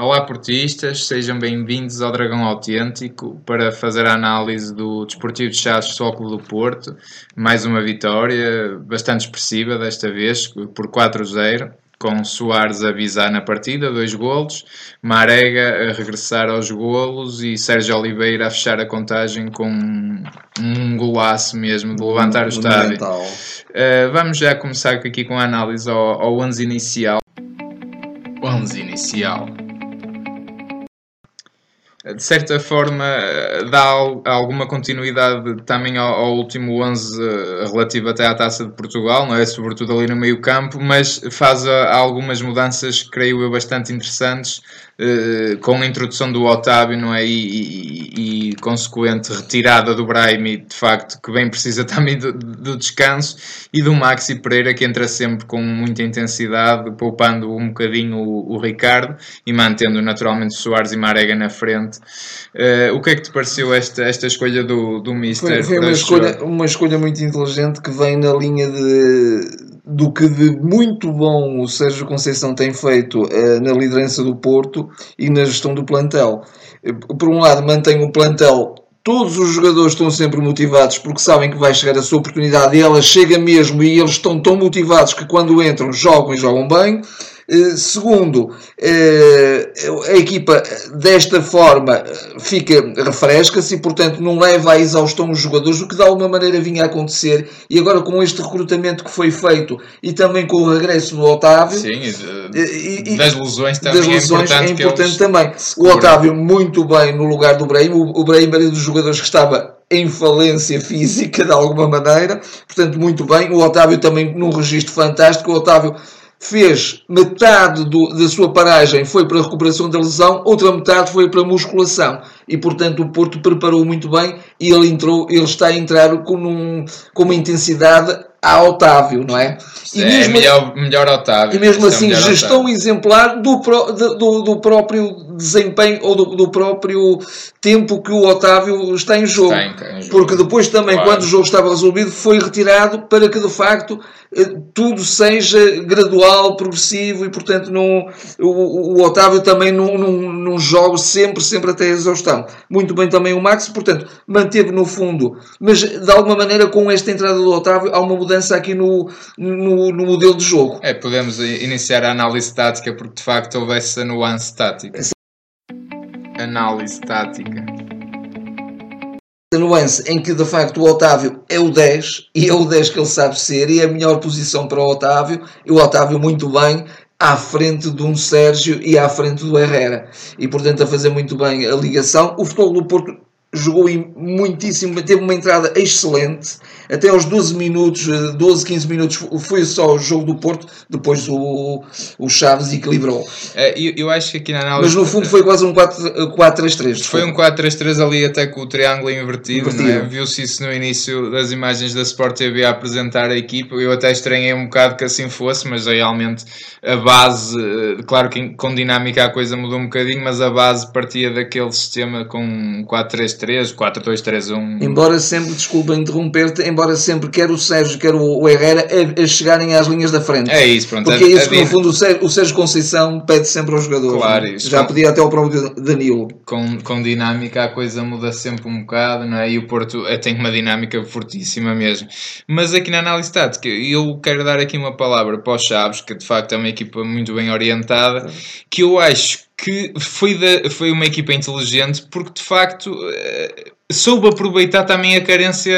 Olá portistas, sejam bem-vindos ao Dragão Autêntico para fazer a análise do Desportivo de Chaves Sóculo do Porto. Mais uma vitória bastante expressiva desta vez, por 4-0, com Soares a visar na partida, dois golos, Marega a regressar aos golos e Sérgio Oliveira a fechar a contagem com um golaço mesmo de levantar o estádio. Uh, vamos já começar aqui com a análise ao, ao 11 inicial. 11 inicial de certa forma dá alguma continuidade também ao, ao, último 11 eh, relativo até à Taça de Portugal, não é? Sobretudo ali no meio campo, mas faz a, algumas mudanças, creio eu, bastante interessantes eh, com a introdução do Otávio não é? E, e, e, consequente retirada do Brahimi, de facto, que bem precisa também do, do, descanso, e do Maxi Pereira, que entra sempre com muita intensidade, poupando um bocadinho o, o Ricardo e mantendo naturalmente Soares e Marega na frente. Uh, o que é que te pareceu esta, esta escolha do, do Mister? Foi, foi uma, escolha, uma escolha muito inteligente que vem na linha de do que de muito bom o Sérgio Conceição tem feito uh, na liderança do Porto e na gestão do plantel. Eh, por um lado, mantém o plantel todos os jogadores estão sempre motivados porque sabem que vai chegar a sua oportunidade e ela chega mesmo e eles estão tão motivados que quando entram jogam e jogam bem. Eh, segundo, eh, a equipa desta forma fica, refresca-se e, portanto, não leva à exaustão os jogadores, o que de alguma maneira vinha a acontecer. E agora, com este recrutamento que foi feito e também com o regresso do Otávio, Sim, e, das lesões também das é lesões é importante, é importante também. O Otávio, muito bem no lugar do Brahim, o Brahim era dos jogadores que estava em falência física de alguma maneira, portanto, muito bem. O Otávio também num registro fantástico. O Otávio fez metade do, da sua paragem foi para a recuperação da lesão, outra metade foi para a musculação. E, portanto, o Porto preparou muito bem e ele, entrou, ele está a entrar com, um, com uma intensidade a Otávio, não é? E é mesmo, melhor, melhor Otávio. E mesmo é assim, é gestão Otávio. exemplar do, do, do, próprio desempenho ou do, do, próprio tempo que o Otávio está em jogo. Está em, Porque depois também, claro. quando o jogo estava resolvido, foi retirado para que de facto eh, tudo seja gradual, progressivo e, portanto, não, o, o Otávio também não, não, não joga sempre, sempre até a exaustão. Muito bem também o Max, portanto, manteve no fundo, mas de alguma maneira com esta entrada do Otávio há uma mudança aqui no, no, no modelo de jogo. É, podemos iniciar a análise tática porque de facto houve essa nuance tática. Análise tática nuance em que de facto o Otávio é o 10 e é o 10 que ele sabe ser e é a melhor posição para o Otávio e o Otávio muito bem à frente de um Sérgio e à frente do Herrera e portanto a fazer muito bem a ligação o futebol do Porto jogou muitíssimo, teve uma entrada excelente, até aos 12 minutos, 12, eh, 15 minutos foi só o jogo do Porto, depois o, o Chaves equilibrou. É, eu, eu acho que aqui na análise... Mas no fundo foi quase um 4-3-3. Foi um 4-3-3 ali até com o triângulo invertido, é? invertido. É? viu-se isso no início das imagens da Sport TV a apresentar a equipa, eu até estranhei um bocado que assim fosse, mas realmente a base, eh, claro que com dinâmica a coisa mudou um bocadinho, mas a base partia daquele sistema com 4-3-3 4-3-3, 4-2-3-1. Embora sempre, desculpa interromper-te, embora sempre quer o Sérgio, quer o Herrera a, a, chegarem às linhas da frente. É isso, pronto. Porque é isso que no fundo o Sérgio, o Sérgio Conceição pede sempre aos jogadores. Claro, isso. Já com, pedia até ao próprio Danilo. Com, com dinâmica a coisa muda sempre um bocado, não é? E o Porto é, tem uma dinâmica fortíssima mesmo. Mas aqui na análise tática, eu quero dar aqui uma palavra para os Chaves, que de facto é uma equipa muito bem orientada, que eu acho que foi, da, foi uma equipa inteligente porque de facto eh, soube aproveitar também a carência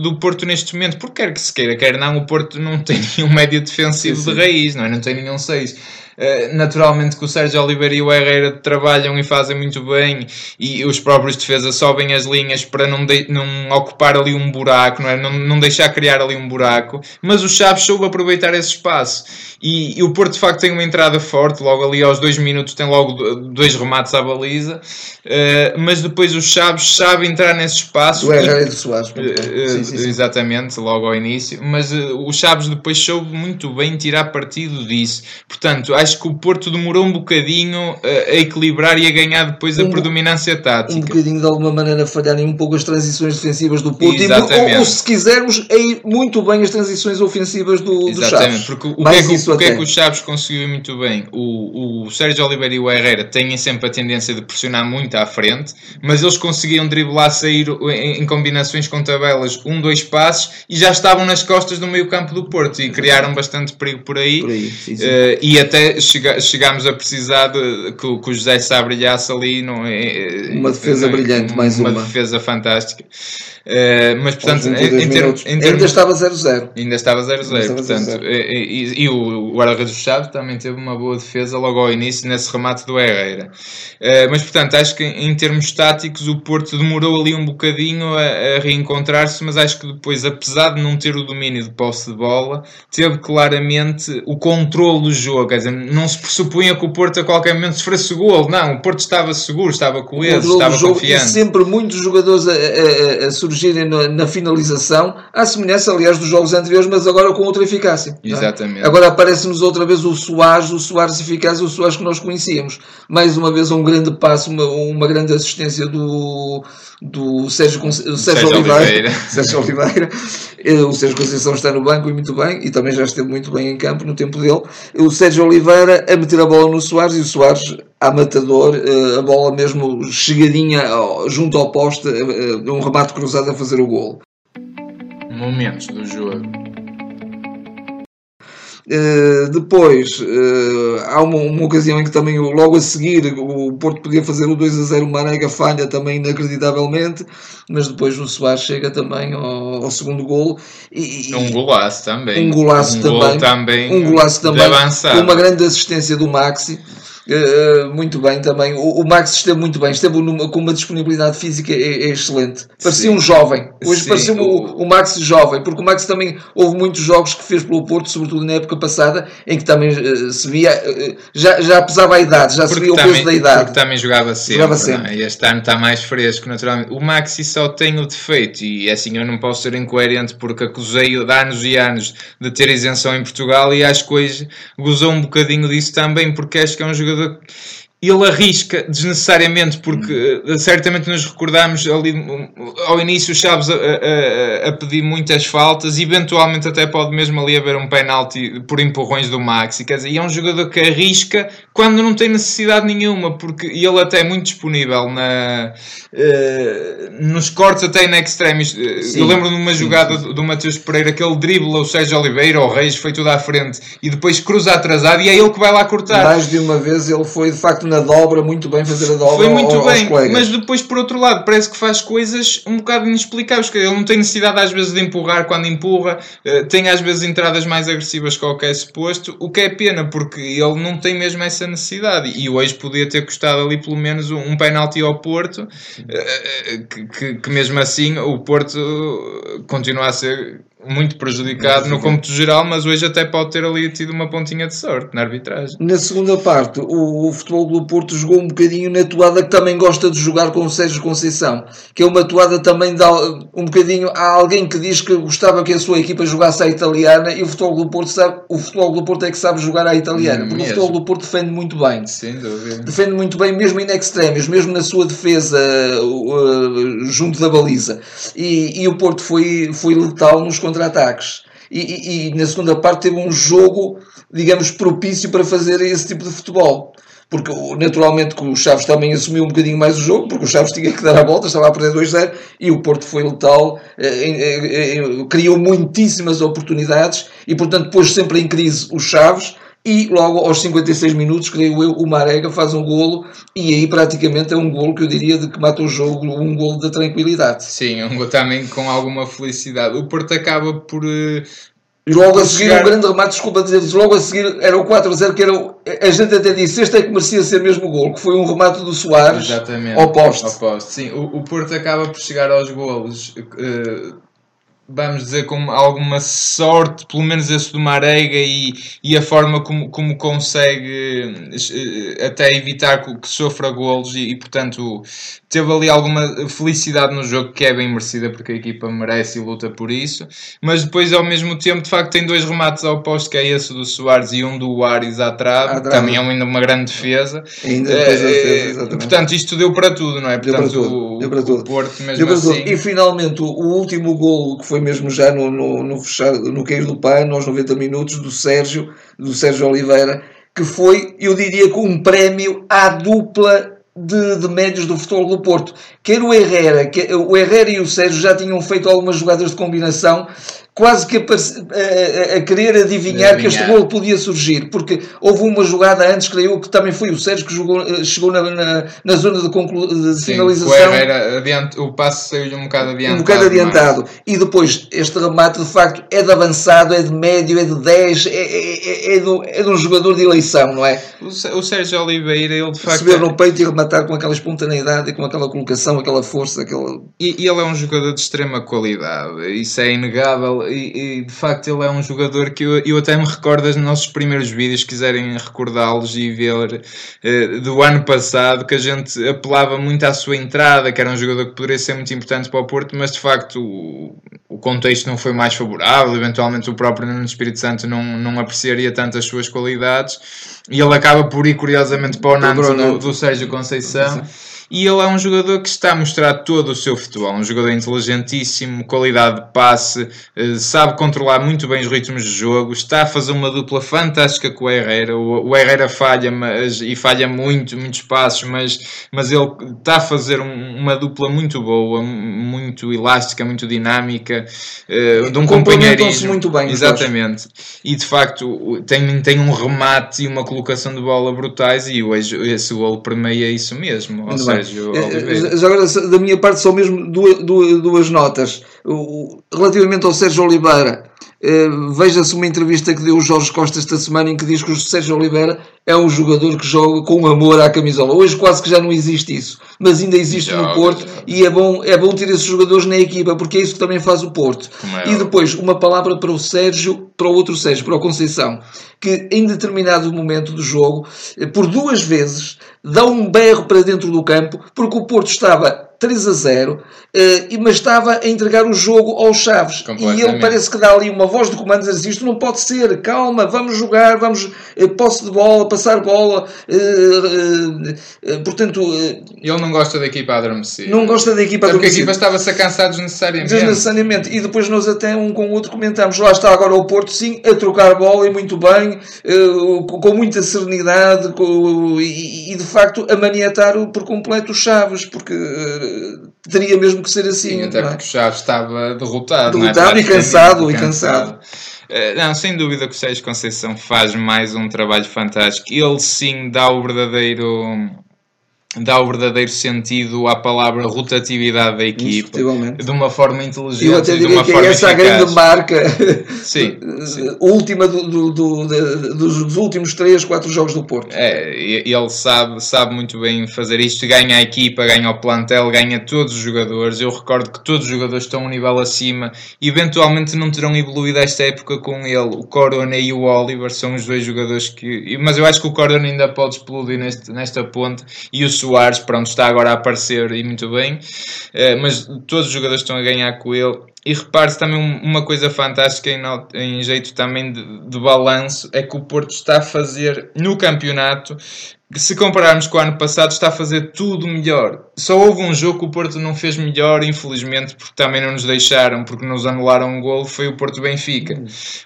do Porto neste momento, porque quer que se queira, quer não, o Porto não tem nenhum médio defensivo sim, sim. de raiz, não, é? não tem nenhum 6. Eh, naturalmente que o Sérgio Oliveira e o Herrera trabalham e fazem muito bem e os próprios defesas sobem as linhas para não, de, não ocupar ali um buraco, não, é? não, não deixar criar ali um buraco, mas o Chaves soube aproveitar esse espaço e, e, o Porto de facto tem uma entrada forte, logo ali aos dois minutos tem logo dois remates à baliza, uh, mas depois o Chaves sabe entrar nesse espaço. O Herrera e do Soares. Uh, sim, sim, sim. Exatamente, logo ao início, mas o Chaves depois soube muito bem tirar partido disso. Portanto, acho que o Porto demorou um bocadinho a, equilibrar e a ganhar depois a Um- predominância tática. um bocadinho de alguma maneira falharem um pouco as transições defensivas do Porto e, Exatamente. ou, ou, se quisermos a ir muito bem as transições ofensivas do, do Exatamente, Chaves porque o que, é que, o que é que o Chaves conseguiu muito bem? O, o Sérgio Oliveira e o Herrera têm sempre a tendência de pressionar muito à frente, mas eles conseguiam driblar, sair em, em combinações com tabelas, um, dois passos, e já estavam nas costas do meio campo do Porto e criaram bastante perigo por aí. por aí sim, sim. Eh, e até chega- chegámos a precisar de, que, o- José Sá brilhasse ali. Não é, Uma defesa brilhante, mais uma. defesa fantástica. Eh, mas, portanto, 22 em, em em ainda estava 0-0 Ainda estava 0-0, Ainda estava portanto, 0-0. e, e- e o, guarda-redes do Chaves também teve uma boa defesa logo ao início nesse remate do Herrera. Eh, mas, portanto, acho que em termos táticos o Porto demorou ali um bocadinho a, a reencontrar-se, mas acho que depois, apesar de não ter o domínio de posse de bola, teve claramente o controle do jogo. Quer dizer, não se pressupunha que o Porto a qualquer momento sofresse gol. Não, o Porto estava seguro, estava coeso, estava confiante. e sempre muitos jogadores a, a- a- a surgirem na, na finalização, à semelhança, aliás, dos jogos anteriores, mas agora com outra eficácia. é? Exatamente. Agora aparece-nos outra vez o Soares, o Soares eficaz, o Soares que nós conhecíamos. Mais uma vez um grande passo, uma, uma grande assistência do, do Sérgio, Sérgio, Sérgio Oliveira. Oliveira. Sérgio Oliveira. Eh, O Sérgio Conceição está no banco e muito bem, e também já esteve muito bem em campo no tempo dele. O Sérgio Oliveira a meter a bola no Soares e o Soares a matador, eh, a bola mesmo chegadinha junto ao poste, eh, eh, um remate cruzado a fazer o gol. Momentos do jogo. Uh, depois uh, há uma, uma ocasião em que também logo a seguir o Porto podia fazer o 2 a 0 o Marega falha também inacreditavelmente mas depois o Soares chega também ao, ao segundo golo e, Um golaço também. Um golaço um também. gol também. um golaço também com uma grande assistência do Maxi Uh, muito bem também. O, o Max esteve muito bem, esteve numa- com uma disponibilidade física é, é excelente. Parecia Sim. um jovem. Hoje Sim, parecia o, o- Max jovem, porque o Max também houve muitos jogos que fez pelo Porto, sobretudo na época passada, em que também uh, se via, uh, já, já pesava a idade, já se via o peso da idade. porque também jogava sempre. Jogava é? sempre. E este ano está mais fresco, naturalmente. O Maxi só tem o defeito, e assim eu não posso ser incoerente porque acusei-o de anos e anos de ter isenção em Portugal e acho que hoje gozou um bocadinho disso também, porque acho que é um jogador. 这个 Ele arrisca desnecessariamente, porque eh, certamente nos recordamos ali um, ao início o Chaves a, a- a- pedir muitas faltas, eventualmente até pode mesmo ali haver um penalti por empurrões do Maxi. Quer dizer, e é um jogador que arrisca quando não tem necessidade nenhuma, porque ele até é muito disponível na, eh, nos cortes até em extremis. Eh, Sim. Eu lembro de uma Sim, jogada sim, do, do Matheus Pereira que ele dribla o Sérgio Oliveira, o Reis, foi tudo à frente, e depois cruza atrasado, e é ele que vai lá cortar. Mais de uma vez ele foi de facto na dobra, muito bem fazer a dobra Foi muito ao- bem, mas depois, por outro lado, parece que faz coisas um bocado inexplicáveis. que Ele não tem necessidade, às vezes, de empurrar quando empurra, eh, tem às vezes entradas mais agressivas que o que é suposto, o que é pena, porque ele não tem mesmo essa necessidade. E hoje podia ter custado ali pelo menos um, um penalti ao Porto, eh, eh, que, que- que mesmo assim o Porto eh, continua a ser muito prejudicado no cômputo geral, mas hoje até pode ter ali tido uma pontinha de sorte na arbitragem. Na segunda parte, o, o Futebol do Porto jogou um bocadinho na toada que também gosta de jogar com o Sérgio Conceição, que é uma toada também de um bocadinho. Há alguém que diz que gostava que a sua equipa jogasse à italiana e o Futebol do Porto sabe, o Futebol do Porto é que sabe jogar à italiana, porque mesmo. o Futebol do Porto defende muito bem. Sem dúvida. Defende muito bem, mesmo in extremis, mesmo na sua defesa uh, junto da baliza. E, e o Porto foi, foi letal nos contra-ataques. E, e- e na segunda parte teve um jogo, digamos, propício para fazer esse tipo de futebol. Porque naturalmente que o Chaves também assumiu um bocadinho mais o jogo, porque o Chaves tinha que dar a volta, estava a perder 2-0 e o Porto foi letal, eh, eh, eh, criou muitíssimas oportunidades e portanto pôs sempre em crise o Chaves e logo aos 56 minutos, creio eu, o Marega faz um golo e aí praticamente é um golo que eu diria de que mata o jogo, um golo da tranquilidade. Sim, um gol também com alguma felicidade. O Porto acaba por. eh, E logo a seguir chegar- um grande remate, desculpa dizer logo a seguir era o 4-0, que era o, a gente até disse, este é que merecia ser mesmo o golo, que foi um remate do Soares Exatamente. ao poste. Ao poste. Sim, o, o Porto acaba por chegar aos golos eh, vamos dizer, com alguma sorte, pelo menos esse do Marega e, e a forma como, como consegue eh, até evitar que sofra golos e, e, portanto teve ali alguma felicidade no jogo que é bem merecida porque a equipa merece e luta por isso, mas depois ao mesmo tempo de facto tem dois remates ao posto que é esse do Soares e um do Ares à trave, também é ainda uma grande defesa. Ainda a defesa, é, portanto isto deu para tudo, não é? Portanto, deu para tudo. Deu para tudo. O Porto mesmo assim... E finalmente o, o último golo que foi mesmo já no, no, no, fechado, no cair do pano, aos 90 minutos, do Sérgio, do Sérgio Oliveira, que foi, eu diria que um prémio à dupla de, de, médios do futebol do Porto. Quer o Herrera, que, o Herrera e o Sérgio já tinham feito algumas jogadas de combinação quase que a, a, a querer adivinhar, adivinhar, que este gol podia surgir, porque houve uma jogada antes, creio eu, que também foi o Sérgio que jogou, eh, chegou na, na, na zona de, conclu, de Sim, finalização. O, Herrera, adiante, o passo saiu um bocado adiantado. Um bocado adiantado. Mas... E depois, este remate, de facto, é de avançado, é de médio, é de 10, é, é, é, é, do, é de um jogador de eleição, não é? O, o Sérgio Oliveira, ele de facto. Receber no peito e rematar com aquela espontaneidade, com aquela colocação, aquela força. Aquela... E, e ele é um jogador de extrema qualidade, isso é inegável e, e, de facto ele é um jogador que eu, eu até me recordo dos nossos primeiros vídeos, se quiserem recordá-los e ver uh, do ano passado, que a gente apelava muito à sua entrada, que era um jogador que poderia ser muito importante para o Porto, mas de facto o, o contexto não foi mais favorável, eventualmente o próprio Nuno Espírito Santo não, não apreciaria tanto as suas qualidades, e ele acaba por ir curiosamente para o Nantes do, do Sérgio Conceição. E ele é um jogador que está a mostrar todo o seu futebol, um jogador inteligentíssimo, qualidade de passe, eh, sabe controlar muito bem os ritmos de jogo, está a fazer uma dupla fantástica com o Herrera. O Herrera falha mas, e falha muito, muitos passos, mas, mas ele está a fazer um, uma dupla muito boa, muito elástica, muito dinâmica, uh, de um companheirismo. muito bem. Exatamente. E de facto tem, tem um remate e uma colocação de bola brutais e hoje esse gol permeia isso mesmo. Ou seja, Eh, Já agora, da minha parte, só mesmo duas, duas, duas notas. Relativamente ao Sérgio Oliveira, veja-se uma entrevista que deu o Jorge Costa esta semana em que diz que o Sérgio Oliveira é um jogador que joga com amor à camisola. Hoje quase que já não existe isso, mas ainda existe joga, no Porto joga. e é bom, é bom ter esses jogadores na equipa porque é isso que também faz o Porto. É e depois, uma palavra para o Sérgio, para o outro Sérgio, para o Conceição, que em determinado momento do jogo, por duas vezes, dá um berro para dentro do campo porque o Porto estava 3 a 0, uh, mas estava a entregar o jogo aos Chaves. E ele parece que dá ali uma voz de comando a dizer isto não pode ser, calma, vamos jogar, vamos uh, posse de bola, passar bola. Uh, portanto. ele não gosta da equipa a adormecer. Não gosta da equipa a adormecer. Porque a equipa estava-se a cansar desnecessariamente. Desnecessariamente. E depois nós até um com o outro comentamos, lá está agora o Porto, sim, a trocar bola e muito bem, com muita serenidade com, e, e, de facto a maniatar por completo os Chaves, porque teria mesmo que ser assim. Sim, até é? porque o Chaves estava derrotado. Derrotado é? e cansado, e cansado. Uh, não, sem dúvida que o Sérgio Conceição faz mais um trabalho fantástico. Ele sim dá o verdadeiro dá o verdadeiro sentido à palavra rotatividade da equipa de uma forma inteligente eu até diria que é essa a grande marca. Sim, sim. última do, do, do, dos últimos 3, 4 jogos do Porto. É, ele sabe, sabe muito bem fazer isto. Ganha a equipa, ganha o plantel ganha todos os jogadores, eu recordo que todos os jogadores estão um nível acima. Eventualmente não terão evoluído esta época com ele, o Corona e o Oliver são os dois jogadores que, mas eu acho que o Corona ainda pode explodir neste, nesta ponte. E o Soares, pronto, está agora a aparecer e muito bem, uh, mas todos os jogadores estão a ganhar com ele. E repare-se também uma coisa fantástica em, em jeito também de, de balanço, é que o Porto está a fazer no campeonato se compararmos com o ano passado, está a fazer tudo melhor. Só houve um jogo que o Porto não fez melhor, infelizmente, porque também não nos deixaram, porque nos anularam um gol, foi o Porto Benfica.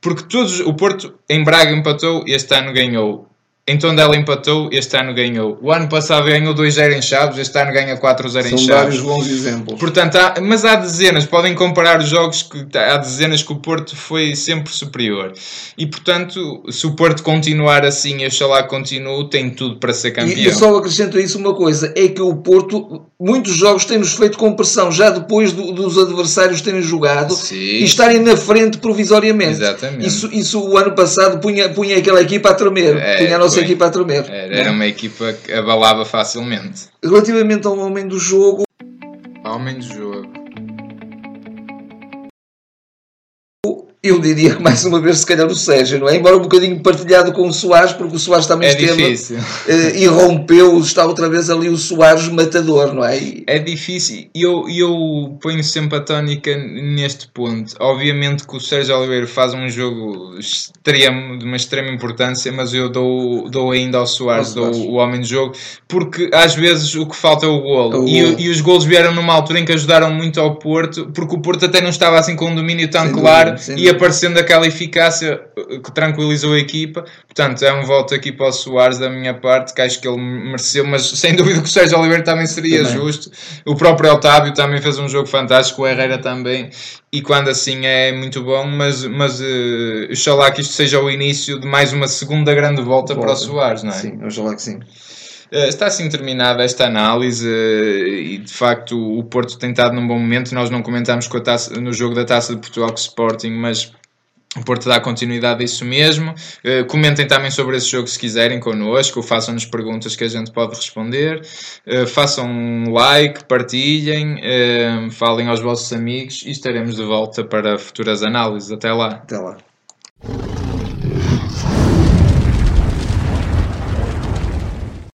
Porque todos, o Porto em Braga empatou, este ano ganhou. Em Tondela empatou, este ano ganhou. O ano passado ganhou 2-0 em Chaves, este ano ganha 4-0 em Chaves. São vários bons exemplos. Portanto, há, mas há dezenas, podem comparar os jogos que há dezenas que o Porto foi sempre superior. E portanto, se o Porto continuar assim, e oxalá continue, tem tudo para ser campeão. E eu só acrescento a isso uma coisa, é que o Porto, muitos jogos têm-nos feito com pressão, já depois do, dos adversários terem jogado Sim. e estarem na frente provisoriamente. Exatamente. Isso, isso o ano passado punha, punha aquela equipa a tremer, é, punha a nossa nossa equipa a tremer. Era, era uma equipa que abalava facilmente. Relativamente ao homem do jogo. Ao homem do jogo. Eu diria que mais uma vez, se calhar, o Sérgio, não é? Embora um bocadinho partilhado com o Soares, porque o Soares também É esteve difícil. eh, e rompeu, está outra vez ali o Soares matador, não é? E- É difícil e eu, eu ponho sempre a tónica neste ponto. Obviamente que o Sérgio Oliveira faz um jogo extremo, de uma extrema importância, mas eu dou, dou ainda ao Soares, dou o homem de jogo, porque às vezes o que falta é o golo. O E, e os golos vieram numa altura em que ajudaram muito ao Porto, porque o Porto até não estava assim com um domínio tão Sem claro dúvida. Aparecendo aquela eficácia uh, que tranquilizou a equipa. Portanto, é um voto aqui para o Soares da minha parte, que acho que ele mereceu, mas sem dúvida que o Sérgio Oliveira também seria Também. justo. O próprio Otávio também fez um jogo fantástico, o Herrera também, e quando assim é muito bom, mas, mas uh, oxalá que isto seja o início de mais uma segunda grande volta, para o Soares, não é? Sim, oxalá que sim. Uh, Está assim terminada esta análise uh, e de facto o Porto tem estado num bom momento. Nós não comentámos taça- no jogo da Taça de Portugal com o Sporting, mas o Porto dá continuidade a isso mesmo. Uh, comentem também sobre esse jogo se quiserem connosco, façam-nos perguntas que a gente pode responder. Uh, façam um like, partilhem, uh, falem aos vossos amigos e estaremos de volta para futuras análises. Até lá. Até lá.